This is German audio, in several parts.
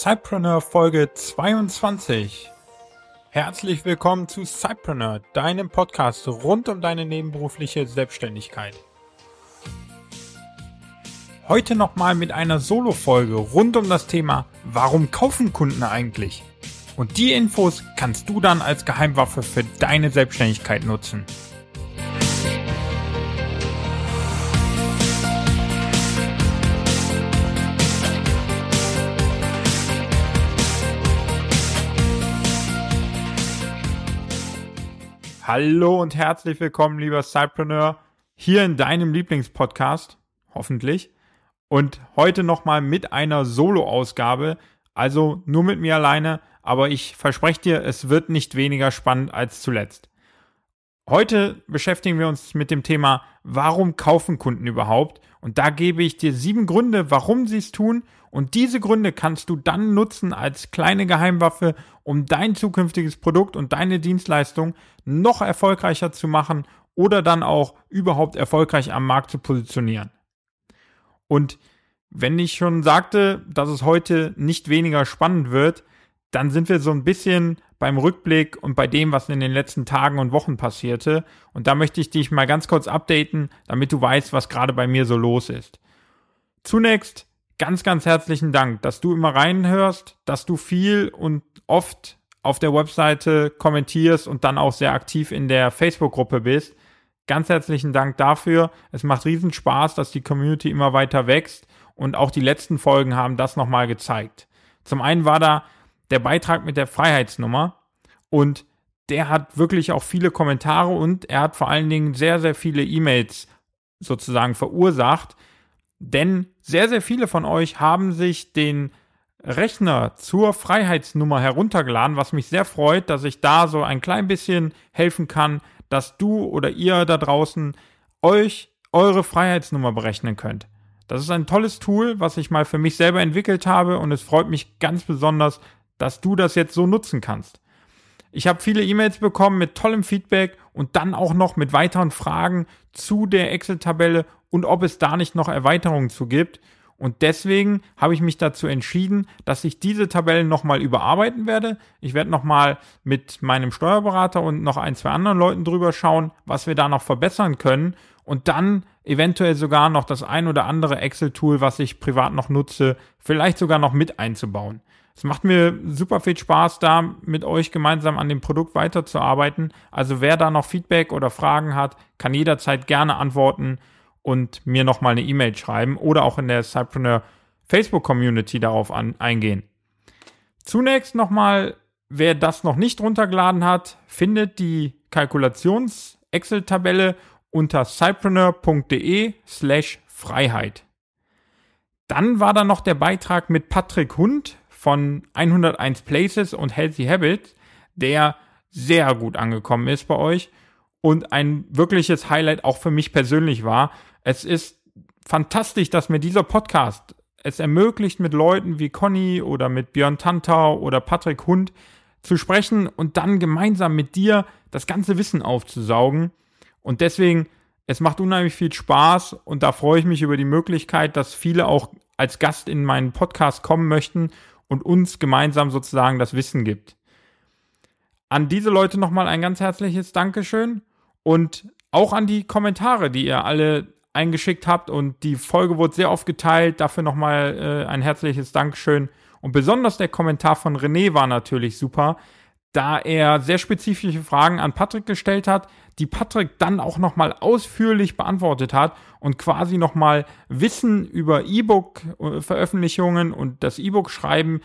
Cypreneur Folge 22. Herzlich willkommen zu Cypreneur, deinem Podcast rund um deine nebenberufliche Selbstständigkeit. Heute nochmal mit einer Solo-Folge rund um das Thema Warum kaufen Kunden eigentlich? Und die Infos kannst du dann als Geheimwaffe für deine Selbstständigkeit nutzen. Hallo und herzlich willkommen, lieber Cypreneur, hier in deinem Lieblingspodcast, hoffentlich. Und heute nochmal mit einer Solo-Ausgabe, also nur mit mir alleine, aber ich verspreche dir, es wird nicht weniger spannend als zuletzt. Heute beschäftigen wir uns mit dem Thema, warum kaufen Kunden überhaupt? Und da gebe ich dir sieben Gründe, warum sie es tun. Und diese Gründe kannst du dann nutzen als kleine Geheimwaffe, um dein zukünftiges Produkt und deine Dienstleistung noch erfolgreicher zu machen oder dann auch überhaupt erfolgreich am Markt zu positionieren. Und wenn ich schon sagte, dass es heute nicht weniger spannend wird, dann sind wir so ein bisschen beim Rückblick und bei dem, was in den letzten Tagen und Wochen passierte. Und da möchte ich dich mal ganz kurz updaten, damit du weißt, was gerade bei mir so los ist. Zunächst ganz, ganz herzlichen Dank, dass du immer reinhörst, dass du viel und oft auf der Webseite kommentierst und dann auch sehr aktiv in der Facebook-Gruppe bist. Ganz herzlichen Dank dafür. Es macht riesen Spaß, dass die Community immer weiter wächst und auch die letzten Folgen haben das nochmal gezeigt. Zum einen war da der Beitrag mit der Freiheitsnummer und der hat wirklich auch viele Kommentare und er hat vor allen Dingen sehr, sehr viele E-Mails sozusagen verursacht, denn sehr, sehr viele von euch haben sich den Rechner zur Freiheitsnummer heruntergeladen, was mich sehr freut, dass ich da so ein klein bisschen helfen kann, dass du oder ihr da draußen euch eure Freiheitsnummer berechnen könnt. Das ist ein tolles Tool, was ich mal für mich selber entwickelt habe und es freut mich ganz besonders, dass du das jetzt so nutzen kannst. Ich habe viele E-Mails bekommen mit tollem Feedback und dann auch noch mit weiteren Fragen zu der Excel-Tabelle und ob es da nicht noch Erweiterungen zu gibt. Und deswegen habe ich mich dazu entschieden, dass ich diese Tabellen nochmal überarbeiten werde. Ich werde nochmal mit meinem Steuerberater und noch ein, zwei anderen Leuten drüber schauen, was wir da noch verbessern können. Und dann eventuell sogar noch das ein oder andere Excel-Tool, was ich privat noch nutze, vielleicht sogar noch mit einzubauen. Es macht mir super viel Spaß, da mit euch gemeinsam an dem Produkt weiterzuarbeiten. Also wer da noch Feedback oder Fragen hat, kann jederzeit gerne antworten und mir nochmal eine E-Mail schreiben oder auch in der Cypreneur Facebook Community darauf an, eingehen. Zunächst nochmal, wer das noch nicht runtergeladen hat, findet die Kalkulations-Excel-Tabelle unter cypreneur.de slash Freiheit. Dann war da noch der Beitrag mit Patrick Hund von 101 Places und Healthy Habits, der sehr gut angekommen ist bei euch und ein wirkliches Highlight auch für mich persönlich war. Es ist fantastisch, dass mir dieser Podcast es ermöglicht, mit Leuten wie Conny oder mit Björn Tantau oder Patrick Hund zu sprechen und dann gemeinsam mit dir das ganze Wissen aufzusaugen. Und deswegen, es macht unheimlich viel Spaß und da freue ich mich über die Möglichkeit, dass viele auch als Gast in meinen Podcast kommen möchten und uns gemeinsam sozusagen das Wissen gibt. An diese Leute nochmal ein ganz herzliches Dankeschön und auch an die Kommentare, die ihr alle eingeschickt habt und die Folge wurde sehr oft geteilt. Dafür nochmal äh, ein herzliches Dankeschön. Und besonders der Kommentar von René war natürlich super, da er sehr spezifische Fragen an Patrick gestellt hat, die Patrick dann auch nochmal ausführlich beantwortet hat und quasi nochmal Wissen über E-Book-Veröffentlichungen und das E-Book-Schreiben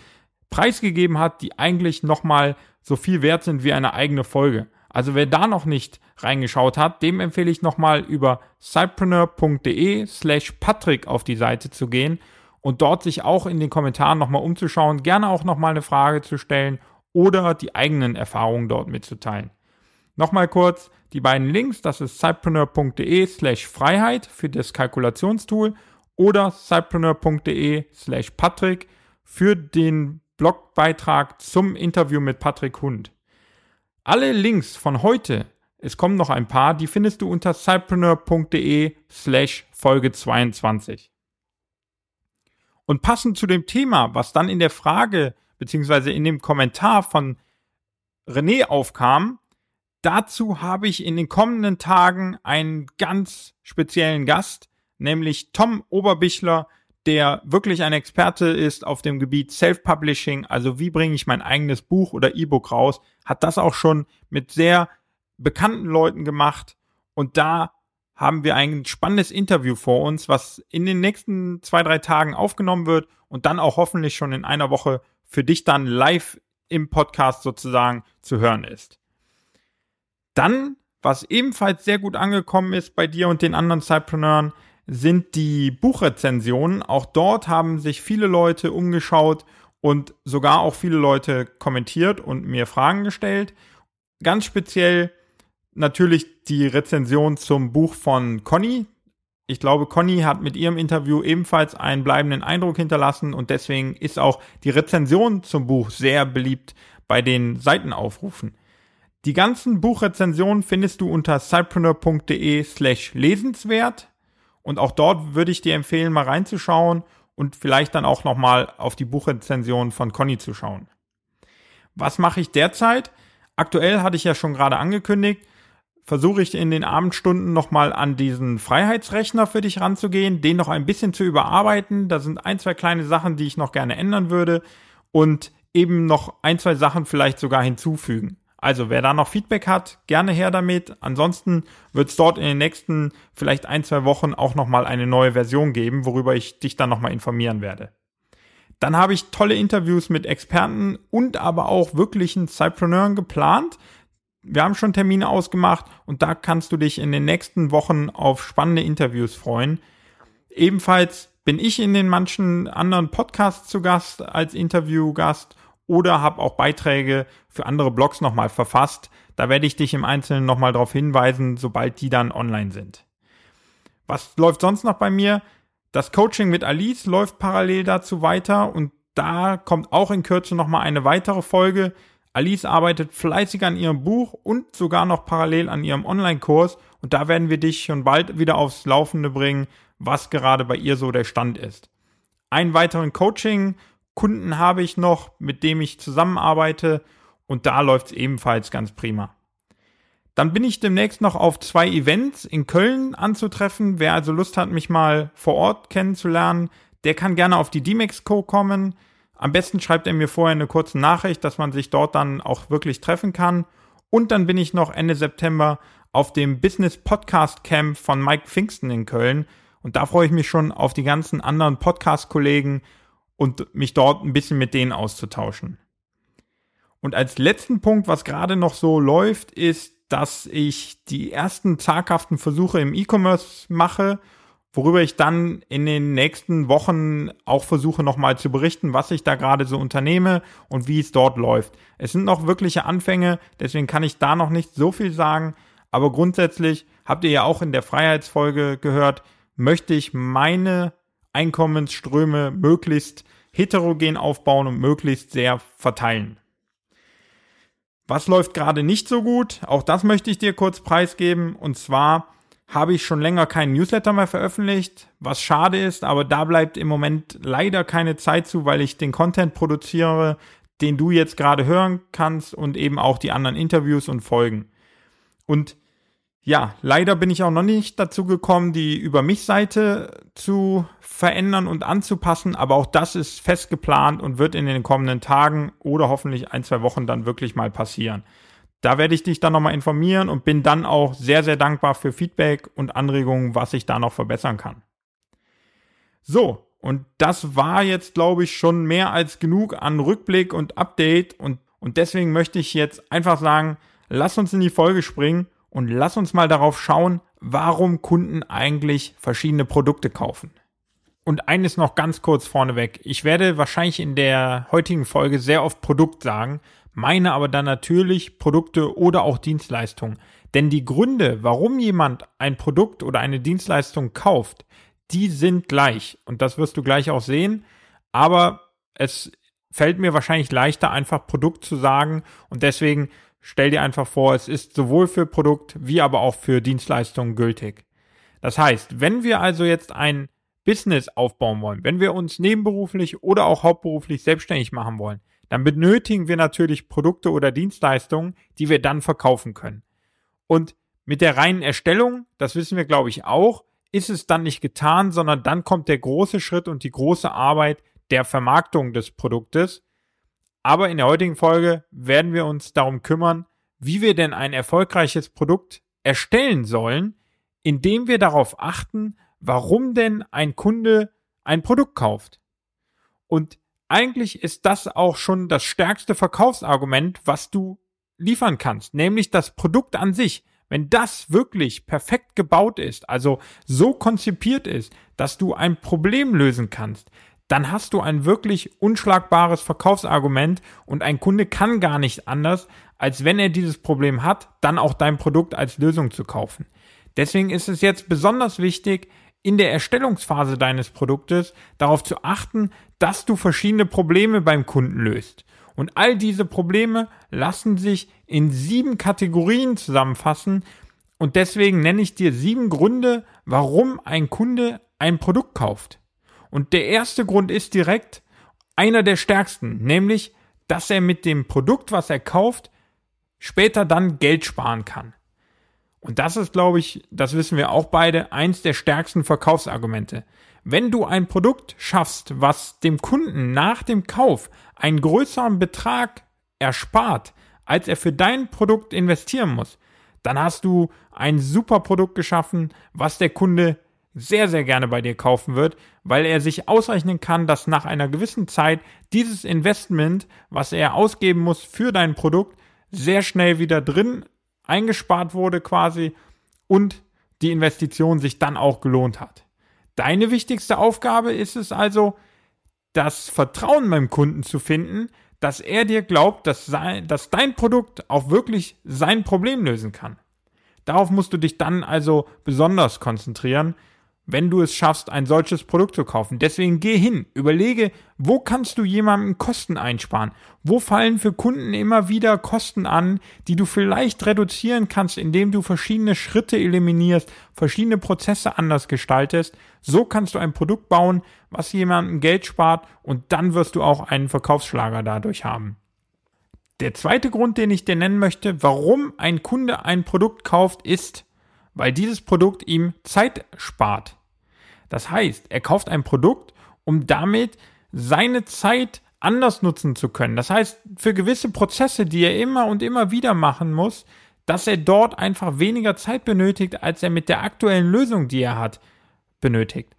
preisgegeben hat, die eigentlich nochmal so viel wert sind wie eine eigene Folge. Also wer da noch nicht reingeschaut hat, dem empfehle ich nochmal über cypreneur.de slash Patrick auf die Seite zu gehen und dort sich auch in den Kommentaren nochmal umzuschauen, gerne auch nochmal eine Frage zu stellen oder die eigenen Erfahrungen dort mitzuteilen. Nochmal kurz die beiden Links, das ist cypreneur.de slash Freiheit für das Kalkulationstool oder cypreneur.de slash Patrick für den Blogbeitrag zum Interview mit Patrick Hund. Alle Links von heute, es kommen noch ein paar, die findest du unter cypreneur.de slash Folge 22. Und passend zu dem Thema, was dann in der Frage beziehungsweise in dem Kommentar von René aufkam, dazu habe ich in den kommenden Tagen einen ganz speziellen Gast, nämlich Tom Oberbichler, der wirklich ein Experte ist auf dem Gebiet Self-Publishing, also wie bringe ich mein eigenes Buch oder E-Book raus, hat das auch schon mit sehr bekannten Leuten gemacht. Und da haben wir ein spannendes Interview vor uns, was in den nächsten zwei, drei Tagen aufgenommen wird und dann auch hoffentlich schon in einer Woche für dich dann live im Podcast sozusagen zu hören ist. Dann, was ebenfalls sehr gut angekommen ist bei dir und den anderen Zeitpreneuren, sind die Buchrezensionen. Auch dort haben sich viele Leute umgeschaut und sogar auch viele Leute kommentiert und mir Fragen gestellt. Ganz speziell natürlich die Rezension zum Buch von Conny. Ich glaube, Conny hat mit ihrem Interview ebenfalls einen bleibenden Eindruck hinterlassen und deswegen ist auch die Rezension zum Buch sehr beliebt bei den Seitenaufrufen. Die ganzen Buchrezensionen findest du unter cypreneur.de slash lesenswert. Und auch dort würde ich dir empfehlen, mal reinzuschauen und vielleicht dann auch nochmal auf die Buchrezension von Conny zu schauen. Was mache ich derzeit? Aktuell hatte ich ja schon gerade angekündigt, versuche ich in den Abendstunden nochmal an diesen Freiheitsrechner für dich ranzugehen, den noch ein bisschen zu überarbeiten. Da sind ein, zwei kleine Sachen, die ich noch gerne ändern würde und eben noch ein, zwei Sachen vielleicht sogar hinzufügen. Also wer da noch Feedback hat, gerne her damit. Ansonsten wird es dort in den nächsten vielleicht ein, zwei Wochen auch nochmal eine neue Version geben, worüber ich dich dann nochmal informieren werde. Dann habe ich tolle Interviews mit Experten und aber auch wirklichen Cypreneuren geplant. Wir haben schon Termine ausgemacht und da kannst du dich in den nächsten Wochen auf spannende Interviews freuen. Ebenfalls bin ich in den manchen anderen Podcasts zu Gast als Interviewgast oder habe auch Beiträge für andere Blogs nochmal verfasst. Da werde ich dich im Einzelnen nochmal darauf hinweisen, sobald die dann online sind. Was läuft sonst noch bei mir? Das Coaching mit Alice läuft parallel dazu weiter und da kommt auch in Kürze nochmal eine weitere Folge. Alice arbeitet fleißig an ihrem Buch und sogar noch parallel an ihrem Online-Kurs und da werden wir dich schon bald wieder aufs Laufende bringen, was gerade bei ihr so der Stand ist. Einen weiteren Coaching Kunden habe ich noch, mit dem ich zusammenarbeite und da läuft es ebenfalls ganz prima. Dann bin ich demnächst noch auf zwei Events in Köln anzutreffen. Wer also Lust hat, mich mal vor Ort kennenzulernen, der kann gerne auf die D-Mex-Co kommen. Am besten schreibt er mir vorher eine kurze Nachricht, dass man sich dort dann auch wirklich treffen kann. Und dann bin ich noch Ende September auf dem Business Podcast Camp von Mike Pfingsten in Köln. Und da freue ich mich schon auf die ganzen anderen Podcast-Kollegen und mich dort ein bisschen mit denen auszutauschen. Und als letzten Punkt, was gerade noch so läuft, ist, dass ich die ersten zaghaften Versuche im E-Commerce mache, worüber ich dann in den nächsten Wochen auch versuche nochmal zu berichten, was ich da gerade so unternehme und wie es dort läuft. Es sind noch wirkliche Anfänge, deswegen kann ich da noch nicht so viel sagen, aber grundsätzlich habt ihr ja auch in der Freiheitsfolge gehört, möchte ich meine Einkommensströme möglichst heterogen aufbauen und möglichst sehr verteilen. Was läuft gerade nicht so gut? Auch das möchte ich dir kurz preisgeben. Und zwar habe ich schon länger keinen Newsletter mehr veröffentlicht, was schade ist, aber da bleibt im Moment leider keine Zeit zu, weil ich den Content produziere, den du jetzt gerade hören kannst und eben auch die anderen Interviews und Folgen. Und ja, leider bin ich auch noch nicht dazu gekommen, die Über mich Seite zu verändern und anzupassen, aber auch das ist fest geplant und wird in den kommenden Tagen oder hoffentlich ein, zwei Wochen dann wirklich mal passieren. Da werde ich dich dann nochmal informieren und bin dann auch sehr, sehr dankbar für Feedback und Anregungen, was ich da noch verbessern kann. So, und das war jetzt, glaube ich, schon mehr als genug an Rückblick und Update und, und deswegen möchte ich jetzt einfach sagen, lass uns in die Folge springen und lass uns mal darauf schauen, warum Kunden eigentlich verschiedene Produkte kaufen. Und eines noch ganz kurz vorneweg. Ich werde wahrscheinlich in der heutigen Folge sehr oft Produkt sagen, meine aber dann natürlich Produkte oder auch Dienstleistungen. Denn die Gründe, warum jemand ein Produkt oder eine Dienstleistung kauft, die sind gleich. Und das wirst du gleich auch sehen. Aber es fällt mir wahrscheinlich leichter, einfach Produkt zu sagen. Und deswegen Stell dir einfach vor, es ist sowohl für Produkt wie aber auch für Dienstleistungen gültig. Das heißt, wenn wir also jetzt ein Business aufbauen wollen, wenn wir uns nebenberuflich oder auch hauptberuflich selbstständig machen wollen, dann benötigen wir natürlich Produkte oder Dienstleistungen, die wir dann verkaufen können. Und mit der reinen Erstellung, das wissen wir glaube ich auch, ist es dann nicht getan, sondern dann kommt der große Schritt und die große Arbeit der Vermarktung des Produktes. Aber in der heutigen Folge werden wir uns darum kümmern, wie wir denn ein erfolgreiches Produkt erstellen sollen, indem wir darauf achten, warum denn ein Kunde ein Produkt kauft. Und eigentlich ist das auch schon das stärkste Verkaufsargument, was du liefern kannst, nämlich das Produkt an sich. Wenn das wirklich perfekt gebaut ist, also so konzipiert ist, dass du ein Problem lösen kannst, dann hast du ein wirklich unschlagbares Verkaufsargument und ein Kunde kann gar nicht anders, als wenn er dieses Problem hat, dann auch dein Produkt als Lösung zu kaufen. Deswegen ist es jetzt besonders wichtig, in der Erstellungsphase deines Produktes darauf zu achten, dass du verschiedene Probleme beim Kunden löst. Und all diese Probleme lassen sich in sieben Kategorien zusammenfassen. Und deswegen nenne ich dir sieben Gründe, warum ein Kunde ein Produkt kauft. Und der erste Grund ist direkt einer der stärksten, nämlich, dass er mit dem Produkt, was er kauft, später dann Geld sparen kann. Und das ist, glaube ich, das wissen wir auch beide, eins der stärksten Verkaufsargumente. Wenn du ein Produkt schaffst, was dem Kunden nach dem Kauf einen größeren Betrag erspart, als er für dein Produkt investieren muss, dann hast du ein super Produkt geschaffen, was der Kunde sehr, sehr gerne bei dir kaufen wird, weil er sich ausrechnen kann, dass nach einer gewissen Zeit dieses Investment, was er ausgeben muss für dein Produkt, sehr schnell wieder drin eingespart wurde quasi und die Investition sich dann auch gelohnt hat. Deine wichtigste Aufgabe ist es also, das Vertrauen beim Kunden zu finden, dass er dir glaubt, dass, sein, dass dein Produkt auch wirklich sein Problem lösen kann. Darauf musst du dich dann also besonders konzentrieren, wenn du es schaffst, ein solches Produkt zu kaufen. Deswegen geh hin, überlege, wo kannst du jemandem Kosten einsparen? Wo fallen für Kunden immer wieder Kosten an, die du vielleicht reduzieren kannst, indem du verschiedene Schritte eliminierst, verschiedene Prozesse anders gestaltest? So kannst du ein Produkt bauen, was jemandem Geld spart und dann wirst du auch einen Verkaufsschlager dadurch haben. Der zweite Grund, den ich dir nennen möchte, warum ein Kunde ein Produkt kauft, ist, weil dieses Produkt ihm Zeit spart. Das heißt, er kauft ein Produkt, um damit seine Zeit anders nutzen zu können. Das heißt, für gewisse Prozesse, die er immer und immer wieder machen muss, dass er dort einfach weniger Zeit benötigt, als er mit der aktuellen Lösung, die er hat, benötigt.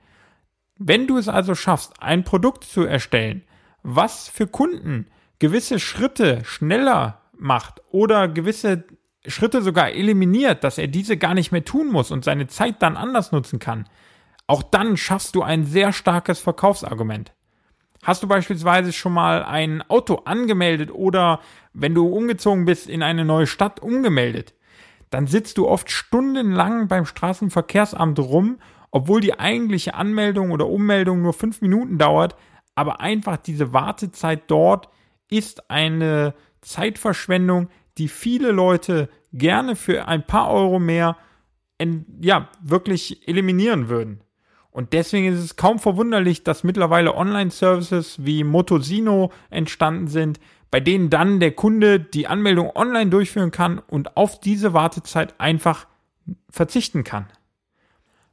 Wenn du es also schaffst, ein Produkt zu erstellen, was für Kunden gewisse Schritte schneller macht oder gewisse Schritte sogar eliminiert, dass er diese gar nicht mehr tun muss und seine Zeit dann anders nutzen kann, auch dann schaffst du ein sehr starkes Verkaufsargument. Hast du beispielsweise schon mal ein Auto angemeldet oder wenn du umgezogen bist in eine neue Stadt umgemeldet, dann sitzt du oft stundenlang beim Straßenverkehrsamt rum, obwohl die eigentliche Anmeldung oder Ummeldung nur fünf Minuten dauert, aber einfach diese Wartezeit dort ist eine Zeitverschwendung, die viele Leute gerne für ein paar Euro mehr ja, wirklich eliminieren würden. Und deswegen ist es kaum verwunderlich, dass mittlerweile Online-Services wie Motosino entstanden sind, bei denen dann der Kunde die Anmeldung online durchführen kann und auf diese Wartezeit einfach verzichten kann.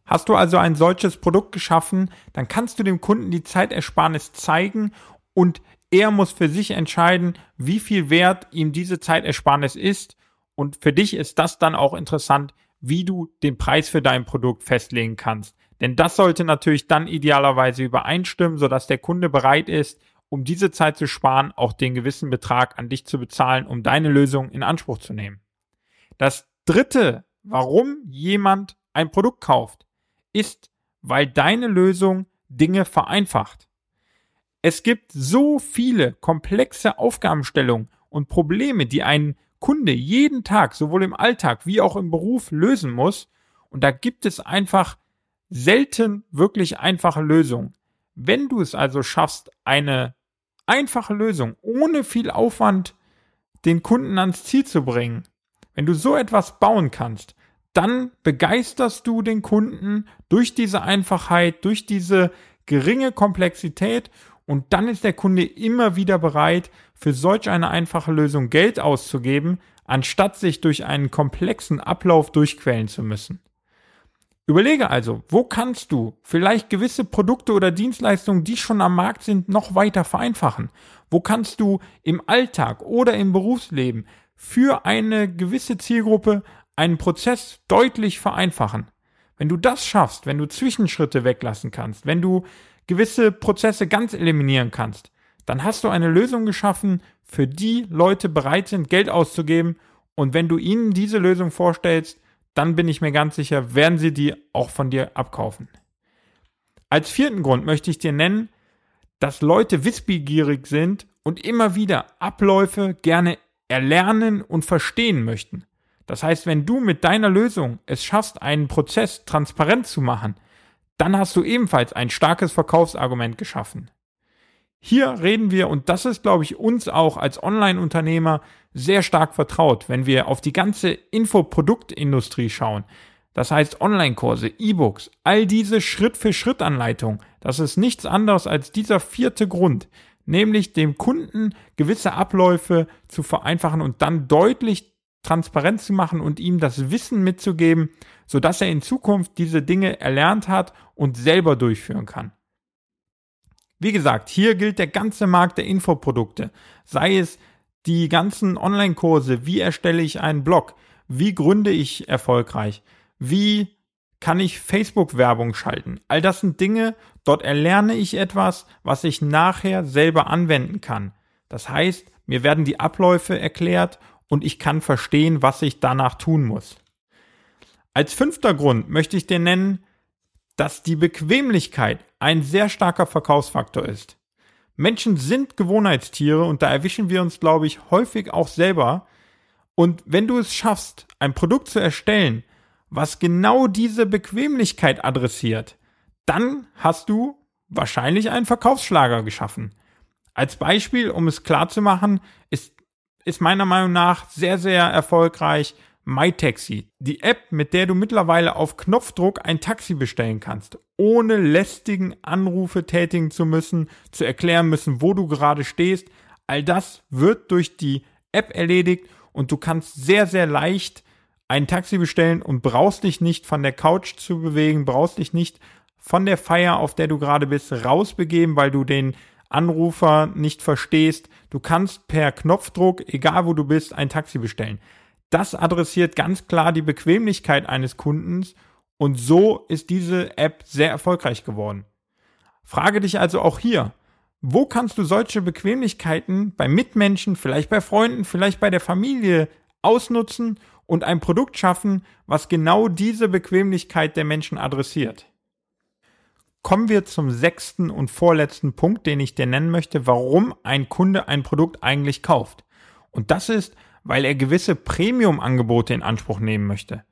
Hast du also ein solches Produkt geschaffen, dann kannst du dem Kunden die Zeitersparnis zeigen und er muss für sich entscheiden, wie viel wert ihm diese Zeitersparnis ist. Und für dich ist das dann auch interessant, wie du den Preis für dein Produkt festlegen kannst. Denn das sollte natürlich dann idealerweise übereinstimmen, sodass der Kunde bereit ist, um diese Zeit zu sparen, auch den gewissen Betrag an dich zu bezahlen, um deine Lösung in Anspruch zu nehmen. Das dritte, warum jemand ein Produkt kauft, ist, weil deine Lösung Dinge vereinfacht. Es gibt so viele komplexe Aufgabenstellungen und Probleme, die ein Kunde jeden Tag, sowohl im Alltag wie auch im Beruf, lösen muss. Und da gibt es einfach selten wirklich einfache Lösungen. Wenn du es also schaffst, eine einfache Lösung ohne viel Aufwand den Kunden ans Ziel zu bringen, wenn du so etwas bauen kannst, dann begeisterst du den Kunden durch diese Einfachheit, durch diese geringe Komplexität und dann ist der Kunde immer wieder bereit, für solch eine einfache Lösung Geld auszugeben, anstatt sich durch einen komplexen Ablauf durchquälen zu müssen. Überlege also, wo kannst du vielleicht gewisse Produkte oder Dienstleistungen, die schon am Markt sind, noch weiter vereinfachen? Wo kannst du im Alltag oder im Berufsleben für eine gewisse Zielgruppe einen Prozess deutlich vereinfachen. Wenn du das schaffst, wenn du Zwischenschritte weglassen kannst, wenn du gewisse Prozesse ganz eliminieren kannst, dann hast du eine Lösung geschaffen, für die Leute bereit sind, Geld auszugeben. Und wenn du ihnen diese Lösung vorstellst, dann bin ich mir ganz sicher, werden sie die auch von dir abkaufen. Als vierten Grund möchte ich dir nennen, dass Leute wissbegierig sind und immer wieder Abläufe gerne erlernen und verstehen möchten. Das heißt, wenn du mit deiner Lösung es schaffst, einen Prozess transparent zu machen, dann hast du ebenfalls ein starkes Verkaufsargument geschaffen. Hier reden wir, und das ist, glaube ich, uns auch als Online-Unternehmer sehr stark vertraut, wenn wir auf die ganze Infoproduktindustrie schauen. Das heißt Online-Kurse, E-Books, all diese Schritt-für-Schritt-Anleitungen, das ist nichts anderes als dieser vierte Grund, nämlich dem Kunden gewisse Abläufe zu vereinfachen und dann deutlich transparent zu machen und ihm das Wissen mitzugeben, sodass er in Zukunft diese Dinge erlernt hat und selber durchführen kann. Wie gesagt, hier gilt der ganze Markt der Infoprodukte, sei es die ganzen Online-Kurse, wie erstelle ich einen Blog, wie gründe ich erfolgreich, wie kann ich Facebook-Werbung schalten. All das sind Dinge, dort erlerne ich etwas, was ich nachher selber anwenden kann. Das heißt, mir werden die Abläufe erklärt und ich kann verstehen, was ich danach tun muss. Als fünfter Grund möchte ich dir nennen, dass die Bequemlichkeit ein sehr starker Verkaufsfaktor ist. Menschen sind Gewohnheitstiere und da erwischen wir uns, glaube ich, häufig auch selber. Und wenn du es schaffst, ein Produkt zu erstellen, was genau diese Bequemlichkeit adressiert, dann hast du wahrscheinlich einen Verkaufsschlager geschaffen. Als Beispiel, um es klar zu machen, ist ist meiner Meinung nach sehr, sehr erfolgreich MyTaxi. Die App, mit der du mittlerweile auf Knopfdruck ein Taxi bestellen kannst, ohne lästigen Anrufe tätigen zu müssen, zu erklären müssen, wo du gerade stehst. All das wird durch die App erledigt und du kannst sehr, sehr leicht ein Taxi bestellen und brauchst dich nicht von der Couch zu bewegen, brauchst dich nicht von der Feier, auf der du gerade bist, rausbegeben, weil du den Anrufer nicht verstehst. Du kannst per Knopfdruck, egal wo du bist, ein Taxi bestellen. Das adressiert ganz klar die Bequemlichkeit eines Kundens und so ist diese App sehr erfolgreich geworden. Frage dich also auch hier, wo kannst du solche Bequemlichkeiten bei Mitmenschen, vielleicht bei Freunden, vielleicht bei der Familie ausnutzen und ein Produkt schaffen, was genau diese Bequemlichkeit der Menschen adressiert? Kommen wir zum sechsten und vorletzten Punkt, den ich dir nennen möchte, warum ein Kunde ein Produkt eigentlich kauft. Und das ist, weil er gewisse Premium-Angebote in Anspruch nehmen möchte.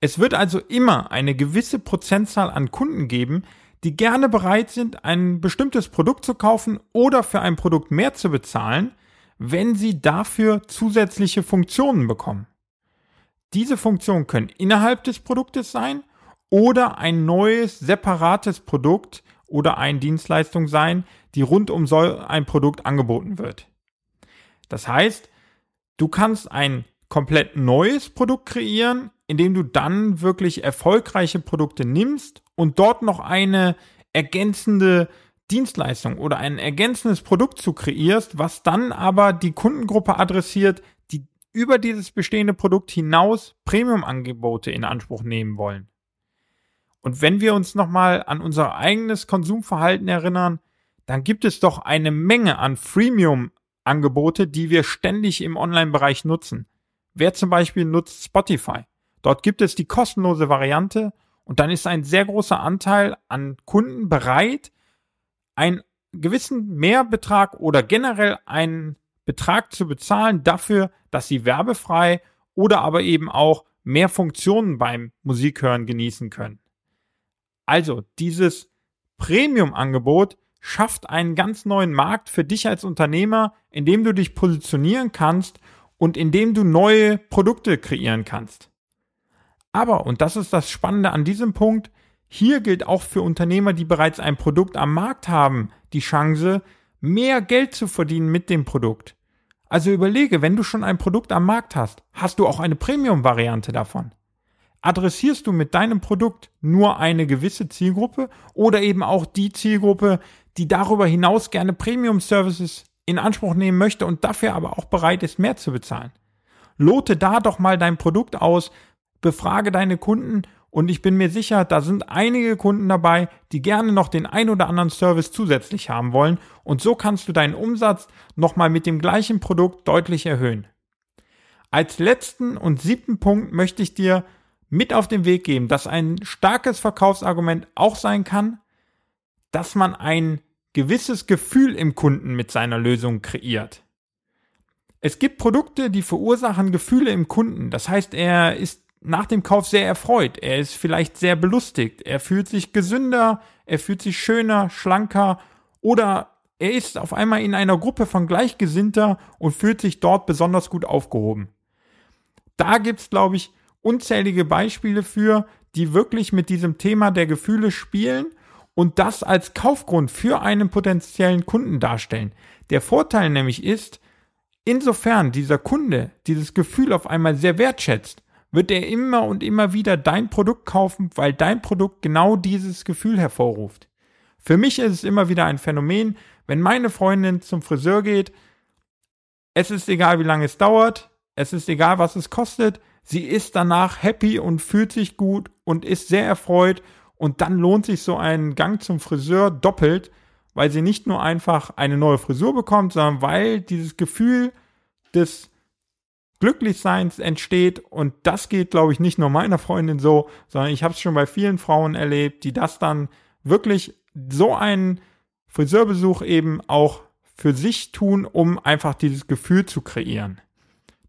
Es wird also immer eine gewisse Prozentzahl an Kunden geben, die gerne bereit sind, ein bestimmtes Produkt zu kaufen oder für ein Produkt mehr zu bezahlen, wenn sie dafür zusätzliche Funktionen bekommen. Diese Funktionen können innerhalb des Produktes sein oder ein neues, separates Produkt oder eine Dienstleistung sein, die rund um so ein Produkt angeboten wird. Das heißt, du kannst ein komplett neues Produkt kreieren, indem du dann wirklich erfolgreiche Produkte nimmst und dort noch eine ergänzende Dienstleistung oder ein ergänzendes Produkt zu kreierst, was dann aber die Kundengruppe adressiert, die über dieses bestehende Produkt hinaus Premium-Angebote in Anspruch nehmen wollen. Und wenn wir uns nochmal an unser eigenes Konsumverhalten erinnern, dann gibt es doch eine Menge an Freemium-Angebote, die wir ständig im Online-Bereich nutzen. Wer zum Beispiel nutzt Spotify? Dort gibt es die kostenlose Variante und dann ist ein sehr großer Anteil an Kunden bereit, einen gewissen Mehrbetrag oder generell einen Betrag zu bezahlen dafür, dass sie werbefrei oder aber eben auch mehr Funktionen beim Musikhören genießen können. Also dieses Premium-Angebot schafft einen ganz neuen Markt für dich als Unternehmer, in dem du dich positionieren kannst und in dem du neue Produkte kreieren kannst. Aber, und das ist das Spannende an diesem Punkt, hier gilt auch für Unternehmer, die bereits ein Produkt am Markt haben, die Chance, mehr Geld zu verdienen mit dem Produkt. Also überlege, wenn du schon ein Produkt am Markt hast, hast du auch eine Premium-Variante davon. Adressierst du mit deinem Produkt nur eine gewisse Zielgruppe oder eben auch die Zielgruppe, die darüber hinaus gerne Premium-Services in Anspruch nehmen möchte und dafür aber auch bereit ist, mehr zu bezahlen? Lote da doch mal dein Produkt aus, befrage deine Kunden und ich bin mir sicher, da sind einige Kunden dabei, die gerne noch den ein oder anderen Service zusätzlich haben wollen und so kannst du deinen Umsatz nochmal mit dem gleichen Produkt deutlich erhöhen. Als letzten und siebten Punkt möchte ich dir mit auf den Weg geben, dass ein starkes Verkaufsargument auch sein kann, dass man ein gewisses Gefühl im Kunden mit seiner Lösung kreiert. Es gibt Produkte, die verursachen Gefühle im Kunden. Das heißt, er ist nach dem Kauf sehr erfreut. Er ist vielleicht sehr belustigt. Er fühlt sich gesünder, er fühlt sich schöner, schlanker oder er ist auf einmal in einer Gruppe von Gleichgesinnter und fühlt sich dort besonders gut aufgehoben. Da gibt's, glaube ich, unzählige Beispiele für, die wirklich mit diesem Thema der Gefühle spielen und das als Kaufgrund für einen potenziellen Kunden darstellen. Der Vorteil nämlich ist, insofern dieser Kunde dieses Gefühl auf einmal sehr wertschätzt, wird er immer und immer wieder dein Produkt kaufen, weil dein Produkt genau dieses Gefühl hervorruft. Für mich ist es immer wieder ein Phänomen, wenn meine Freundin zum Friseur geht, es ist egal, wie lange es dauert, es ist egal, was es kostet, sie ist danach happy und fühlt sich gut und ist sehr erfreut und dann lohnt sich so ein Gang zum Friseur doppelt, weil sie nicht nur einfach eine neue Frisur bekommt, sondern weil dieses Gefühl des Glücklichseins entsteht und das geht, glaube ich, nicht nur meiner Freundin so, sondern ich habe es schon bei vielen Frauen erlebt, die das dann wirklich so einen Friseurbesuch eben auch für sich tun, um einfach dieses Gefühl zu kreieren.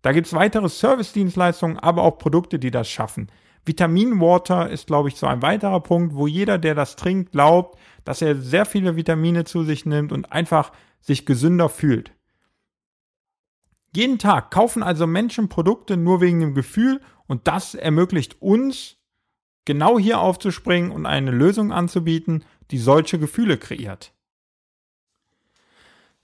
Da gibt es weitere Service-Dienstleistungen, aber auch Produkte, die das schaffen. Vitaminwater ist, glaube ich, so ein weiterer Punkt, wo jeder, der das trinkt, glaubt, dass er sehr viele Vitamine zu sich nimmt und einfach sich gesünder fühlt. Jeden Tag kaufen also Menschen Produkte nur wegen dem Gefühl und das ermöglicht uns, genau hier aufzuspringen und eine Lösung anzubieten, die solche Gefühle kreiert.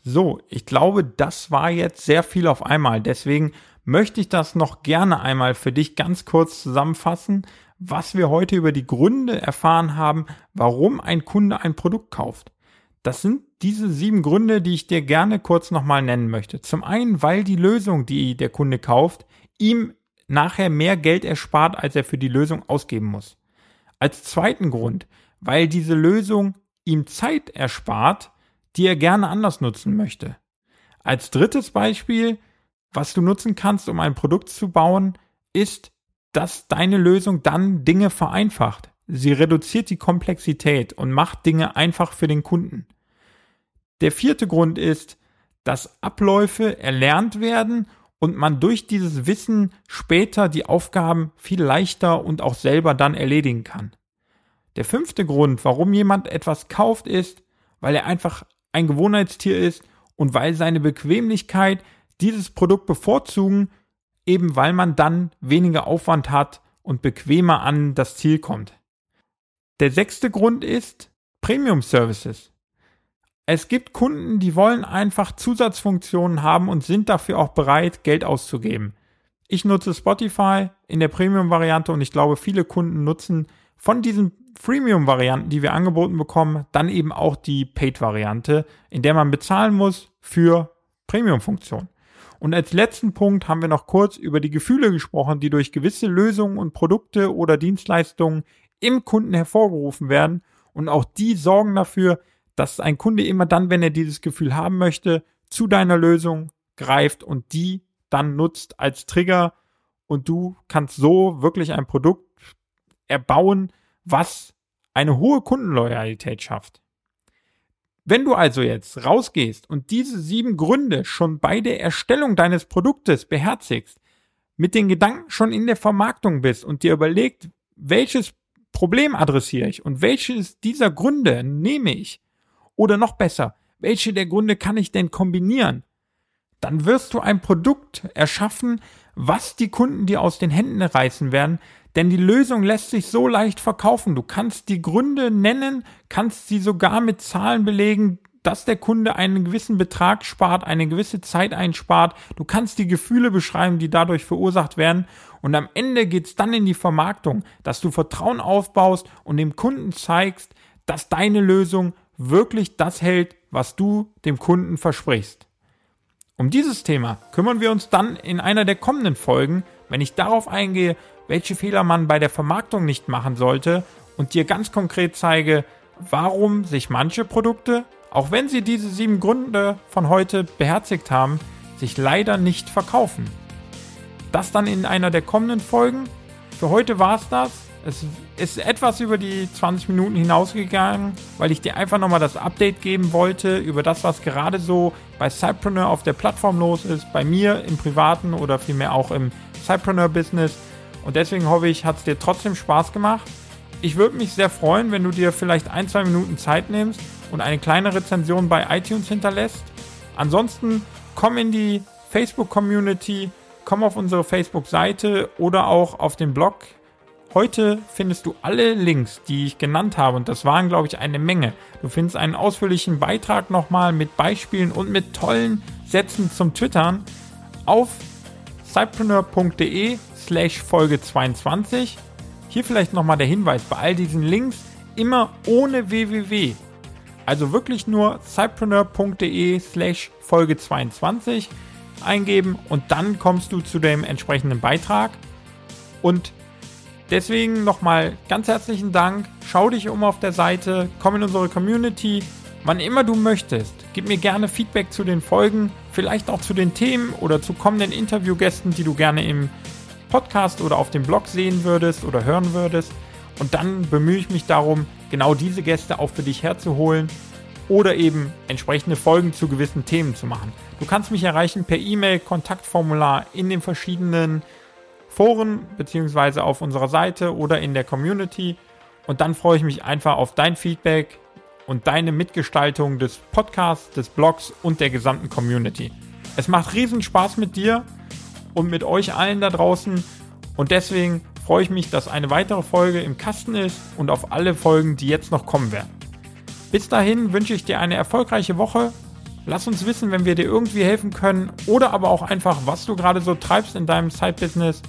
So, ich glaube, das war jetzt sehr viel auf einmal. Deswegen möchte ich das noch gerne einmal für dich ganz kurz zusammenfassen, was wir heute über die Gründe erfahren haben, warum ein Kunde ein Produkt kauft. Das sind diese sieben Gründe, die ich dir gerne kurz nochmal nennen möchte. Zum einen, weil die Lösung, die der Kunde kauft, ihm nachher mehr Geld erspart, als er für die Lösung ausgeben muss. Als zweiten Grund, weil diese Lösung ihm Zeit erspart, die er gerne anders nutzen möchte. Als drittes Beispiel, was du nutzen kannst, um ein Produkt zu bauen, ist, dass deine Lösung dann Dinge vereinfacht. Sie reduziert die Komplexität und macht Dinge einfach für den Kunden. Der vierte Grund ist, dass Abläufe erlernt werden und man durch dieses Wissen später die Aufgaben viel leichter und auch selber dann erledigen kann. Der fünfte Grund, warum jemand etwas kauft, ist, weil er einfach ein Gewohnheitstier ist und weil seine Bequemlichkeit dieses Produkt bevorzugen, eben weil man dann weniger Aufwand hat und bequemer an das Ziel kommt. Der sechste Grund ist Premium Services. Es gibt Kunden, die wollen einfach Zusatzfunktionen haben und sind dafür auch bereit, Geld auszugeben. Ich nutze Spotify in der Premium-Variante und ich glaube, viele Kunden nutzen von diesen Freemium-Varianten, die wir angeboten bekommen, dann eben auch die Paid-Variante, in der man bezahlen muss für Premium-Funktionen. Und als letzten Punkt haben wir noch kurz über die Gefühle gesprochen, die durch gewisse Lösungen und Produkte oder Dienstleistungen im Kunden hervorgerufen werden. Und auch die sorgen dafür, dass ein Kunde immer dann, wenn er dieses Gefühl haben möchte, zu deiner Lösung greift und die dann nutzt als Trigger und du kannst so wirklich ein Produkt erbauen, was eine hohe Kundenloyalität schafft. Wenn du also jetzt rausgehst und diese sieben Gründe schon bei der Erstellung deines Produktes beherzigst, mit den Gedanken schon in der Vermarktung bist und dir überlegt, welches Problem adressiere ich und welches dieser Gründe nehme ich, oder noch besser, welche der Gründe kann ich denn kombinieren? Dann wirst du ein Produkt erschaffen, was die Kunden dir aus den Händen reißen werden, Denn die Lösung lässt sich so leicht verkaufen. Du kannst die Gründe nennen, kannst sie sogar mit Zahlen belegen, dass der Kunde einen gewissen Betrag spart, eine gewisse Zeit einspart. Du kannst die Gefühle beschreiben, die dadurch verursacht werden. Und am Ende geht es dann in die Vermarktung, dass du Vertrauen aufbaust und dem Kunden zeigst, dass deine Lösung wirklich das hält, was du dem Kunden versprichst. Um dieses Thema kümmern wir uns dann in einer der kommenden Folgen, wenn ich darauf eingehe, welche Fehler man bei der Vermarktung nicht machen sollte und dir ganz konkret zeige, warum sich manche Produkte, auch wenn sie diese sieben Gründe von heute beherzigt haben, sich leider nicht verkaufen. Das dann in einer der kommenden Folgen. Für heute war es das. Es ist etwas über die 20 Minuten hinausgegangen, weil ich dir einfach nochmal das Update geben wollte über das, was gerade so bei Cypreneur auf der Plattform los ist, bei mir im privaten oder vielmehr auch im Cypreneur-Business. Und deswegen hoffe ich, hat es dir trotzdem Spaß gemacht. Ich würde mich sehr freuen, wenn du dir vielleicht ein, zwei Minuten Zeit nimmst und eine kleine Rezension bei iTunes hinterlässt. Ansonsten komm in die Facebook-Community, komm auf unsere Facebook-Seite oder auch auf den Blog Heute findest du alle Links, die ich genannt habe, und das waren, glaube ich, eine Menge. Du findest einen ausführlichen Beitrag nochmal mit Beispielen und mit tollen Sätzen zum Twittern auf cypreneur.de slash Folge 22. Hier vielleicht nochmal der Hinweis, bei all diesen Links immer ohne www. Also wirklich nur cypreneur.de slash Folge 22 eingeben und dann kommst du zu dem entsprechenden Beitrag. Und Deswegen nochmal ganz herzlichen Dank. Schau dich um auf der Seite, komm in unsere Community. Wann immer du möchtest, gib mir gerne Feedback zu den Folgen, vielleicht auch zu den Themen oder zu kommenden Interviewgästen, die du gerne im Podcast oder auf dem Blog sehen würdest oder hören würdest. Und dann bemühe ich mich darum, genau diese Gäste auch für dich herzuholen oder eben entsprechende Folgen zu gewissen Themen zu machen. Du kannst mich erreichen per E-Mail, Kontaktformular in den verschiedenen Foren beziehungsweise auf unserer Seite oder in der Community. Und dann freue ich mich einfach auf dein Feedback und deine Mitgestaltung des Podcasts, des Blogs und der gesamten Community. Es macht riesen Spaß mit dir und mit euch allen da draußen. Und deswegen freue ich mich, dass eine weitere Folge im Kasten ist und auf alle Folgen, die jetzt noch kommen werden. Bis dahin wünsche ich dir eine erfolgreiche Woche. Lass uns wissen, wenn wir dir irgendwie helfen können oder aber auch einfach, was du gerade so treibst in deinem Side-Business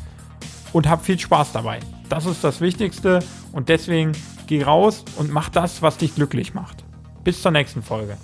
und hab viel Spaß dabei. Das ist das Wichtigste und deswegen geh raus und mach das, was dich glücklich macht. Bis zur nächsten Folge.